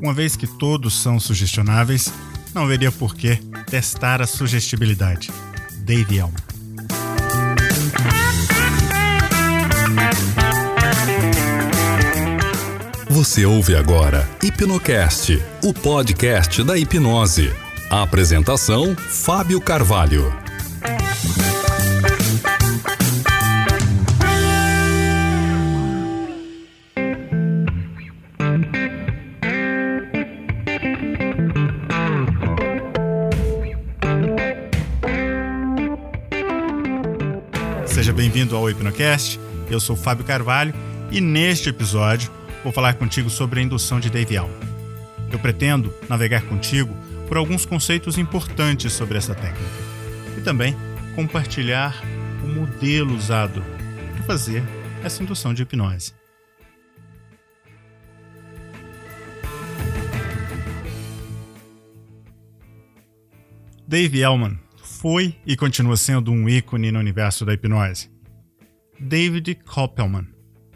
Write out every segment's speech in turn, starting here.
Uma vez que todos são sugestionáveis, não haveria por que testar a sugestibilidade. Dave Elman. Você ouve agora Hipnocast, o podcast da hipnose. A apresentação: Fábio Carvalho. Bem-vindo ao Hipnocast. Eu sou Fábio Carvalho e neste episódio vou falar contigo sobre a indução de Dave Allen. Eu pretendo navegar contigo por alguns conceitos importantes sobre essa técnica e também compartilhar o modelo usado para fazer essa indução de hipnose. Dave Elman foi e continua sendo um ícone no universo da hipnose. David Koppelman,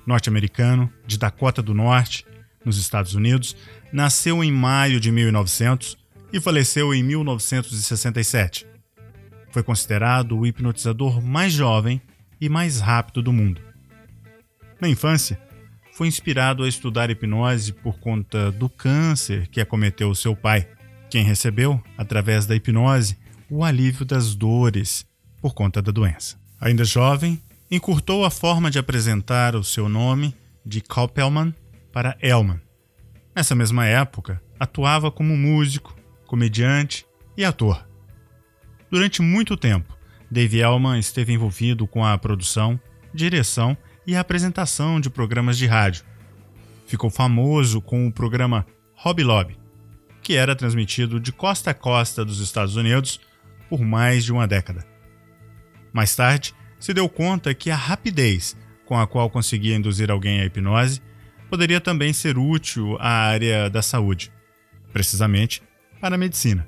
norte-americano, de Dakota do Norte, nos Estados Unidos, nasceu em maio de 1900 e faleceu em 1967. Foi considerado o hipnotizador mais jovem e mais rápido do mundo. Na infância, foi inspirado a estudar hipnose por conta do câncer que acometeu seu pai, quem recebeu, através da hipnose, o alívio das dores por conta da doença. Ainda jovem, encurtou a forma de apresentar o seu nome de Koppelman para Elman. Nessa mesma época, atuava como músico, comediante e ator. Durante muito tempo, Dave Elman esteve envolvido com a produção, direção e apresentação de programas de rádio. Ficou famoso com o programa Hobby Lobby, que era transmitido de costa a costa dos Estados Unidos por mais de uma década. Mais tarde, se deu conta que a rapidez com a qual conseguia induzir alguém à hipnose poderia também ser útil à área da saúde, precisamente para a medicina.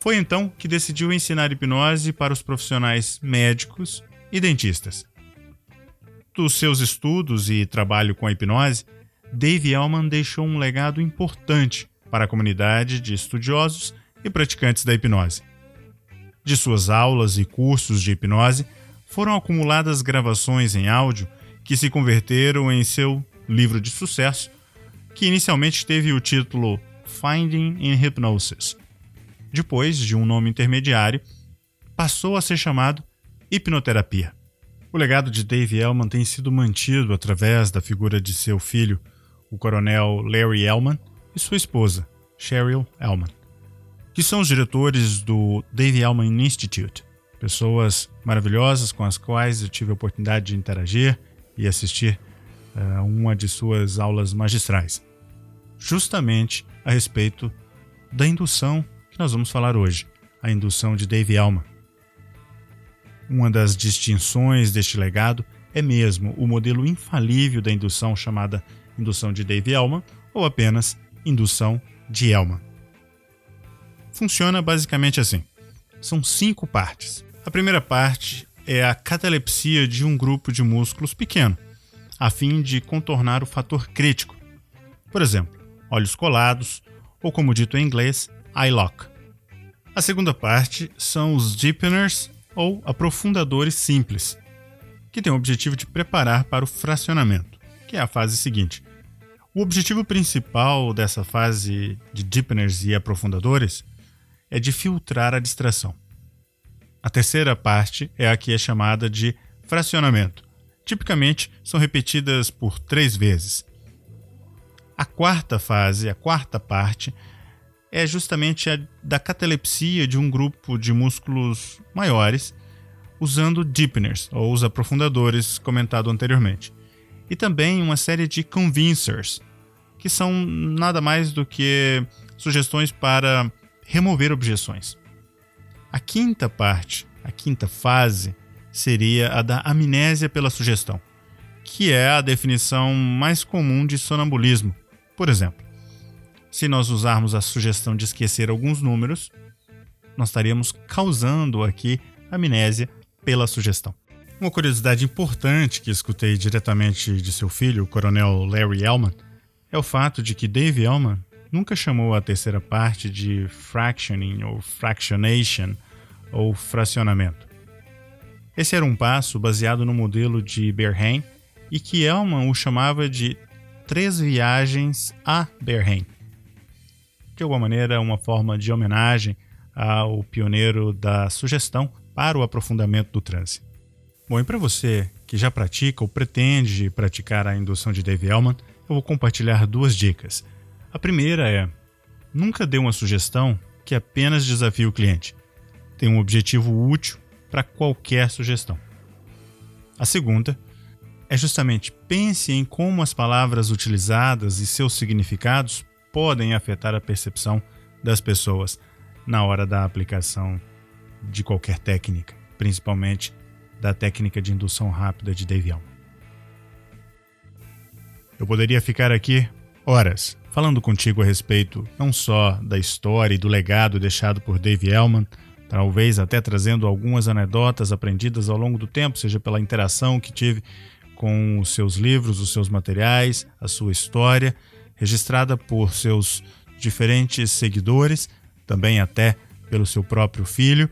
Foi então que decidiu ensinar hipnose para os profissionais médicos e dentistas. Dos seus estudos e trabalho com a hipnose, Dave Elman deixou um legado importante para a comunidade de estudiosos e praticantes da hipnose. De suas aulas e cursos de hipnose, foram acumuladas gravações em áudio que se converteram em seu livro de sucesso, que inicialmente teve o título Finding in Hypnosis. Depois de um nome intermediário, passou a ser chamado Hipnoterapia. O legado de Dave Elman tem sido mantido através da figura de seu filho, o coronel Larry Elman, e sua esposa, Cheryl Elman que são os diretores do Dave Elman Institute, pessoas maravilhosas com as quais eu tive a oportunidade de interagir e assistir uh, uma de suas aulas magistrais, justamente a respeito da indução que nós vamos falar hoje, a indução de Dave Elman. Uma das distinções deste legado é mesmo o modelo infalível da indução chamada indução de Dave Elman ou apenas indução de Elman funciona basicamente assim: são cinco partes. A primeira parte é a catalepsia de um grupo de músculos pequeno, a fim de contornar o fator crítico. Por exemplo, olhos colados, ou como dito em inglês, eye lock. A segunda parte são os deepeners ou aprofundadores simples, que têm o objetivo de preparar para o fracionamento, que é a fase seguinte. O objetivo principal dessa fase de deepeners e aprofundadores é de filtrar a distração. A terceira parte é a que é chamada de fracionamento. Tipicamente são repetidas por três vezes. A quarta fase, a quarta parte, é justamente a da catalepsia de um grupo de músculos maiores, usando deepeners, ou os aprofundadores comentado anteriormente. E também uma série de convincers, que são nada mais do que sugestões para remover objeções. A quinta parte, a quinta fase, seria a da amnésia pela sugestão, que é a definição mais comum de sonambulismo. Por exemplo, se nós usarmos a sugestão de esquecer alguns números, nós estaríamos causando aqui amnésia pela sugestão. Uma curiosidade importante que escutei diretamente de seu filho, o coronel Larry Elman, é o fato de que Dave Elman nunca chamou a terceira parte de fractioning ou fractionation ou fracionamento. Esse era um passo baseado no modelo de Berheim e que Elman o chamava de Três Viagens a Berheim. De alguma maneira, uma forma de homenagem ao pioneiro da sugestão para o aprofundamento do transe. Bom, e para você que já pratica ou pretende praticar a indução de Dave Elman, eu vou compartilhar duas dicas. A primeira é: nunca dê uma sugestão que apenas desafie o cliente. Tem um objetivo útil para qualquer sugestão. A segunda é justamente pense em como as palavras utilizadas e seus significados podem afetar a percepção das pessoas na hora da aplicação de qualquer técnica, principalmente da técnica de indução rápida de Dave Elman. Eu poderia ficar aqui horas falando contigo a respeito não só da história e do legado deixado por Dave Elman, talvez até trazendo algumas anedotas aprendidas ao longo do tempo, seja pela interação que tive com os seus livros, os seus materiais, a sua história, registrada por seus diferentes seguidores, também até pelo seu próprio filho.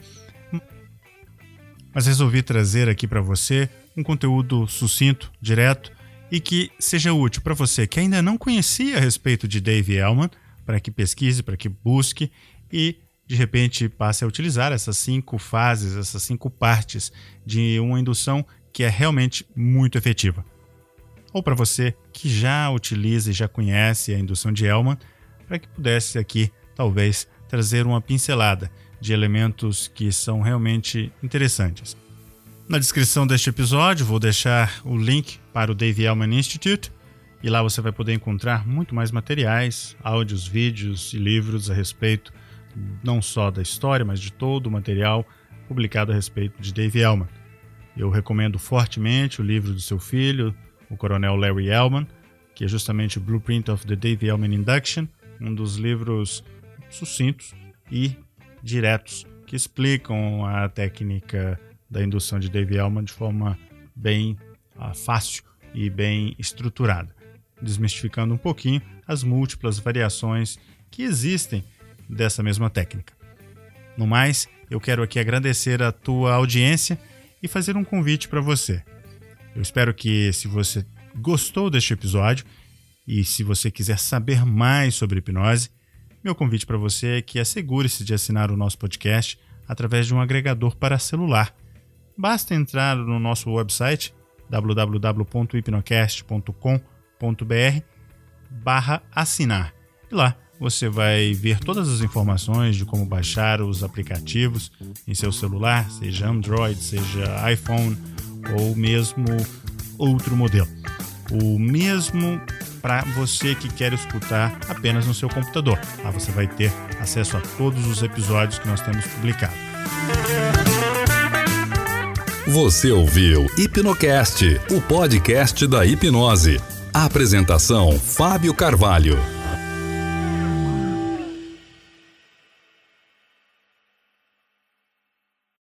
Mas resolvi trazer aqui para você um conteúdo sucinto, direto e que seja útil para você que ainda não conhecia a respeito de Dave Elman, para que pesquise, para que busque e de repente passe a utilizar essas cinco fases, essas cinco partes de uma indução que é realmente muito efetiva. Ou para você que já utiliza e já conhece a indução de Elman, para que pudesse aqui talvez trazer uma pincelada de elementos que são realmente interessantes. Na descrição deste episódio vou deixar o link para o Dave Elman Institute e lá você vai poder encontrar muito mais materiais, áudios, vídeos e livros a respeito não só da história, mas de todo o material publicado a respeito de Dave Elman. Eu recomendo fortemente o livro do seu filho, o coronel Larry Elman, que é justamente o Blueprint of the Dave Elman Induction, um dos livros sucintos e diretos que explicam a técnica da indução de Dave Elman de forma bem uh, fácil e bem estruturada, desmistificando um pouquinho as múltiplas variações que existem dessa mesma técnica. No mais, eu quero aqui agradecer a tua audiência e fazer um convite para você. Eu espero que, se você gostou deste episódio e se você quiser saber mais sobre hipnose, meu convite para você é que assegure-se de assinar o nosso podcast através de um agregador para celular. Basta entrar no nosso website www.hipnocast.com.br barra assinar. E lá você vai ver todas as informações de como baixar os aplicativos em seu celular, seja Android, seja iPhone ou mesmo outro modelo. O mesmo para você que quer escutar apenas no seu computador. Lá você vai ter acesso a todos os episódios que nós temos publicado. Você ouviu Hipnocast, o podcast da hipnose. Apresentação Fábio Carvalho.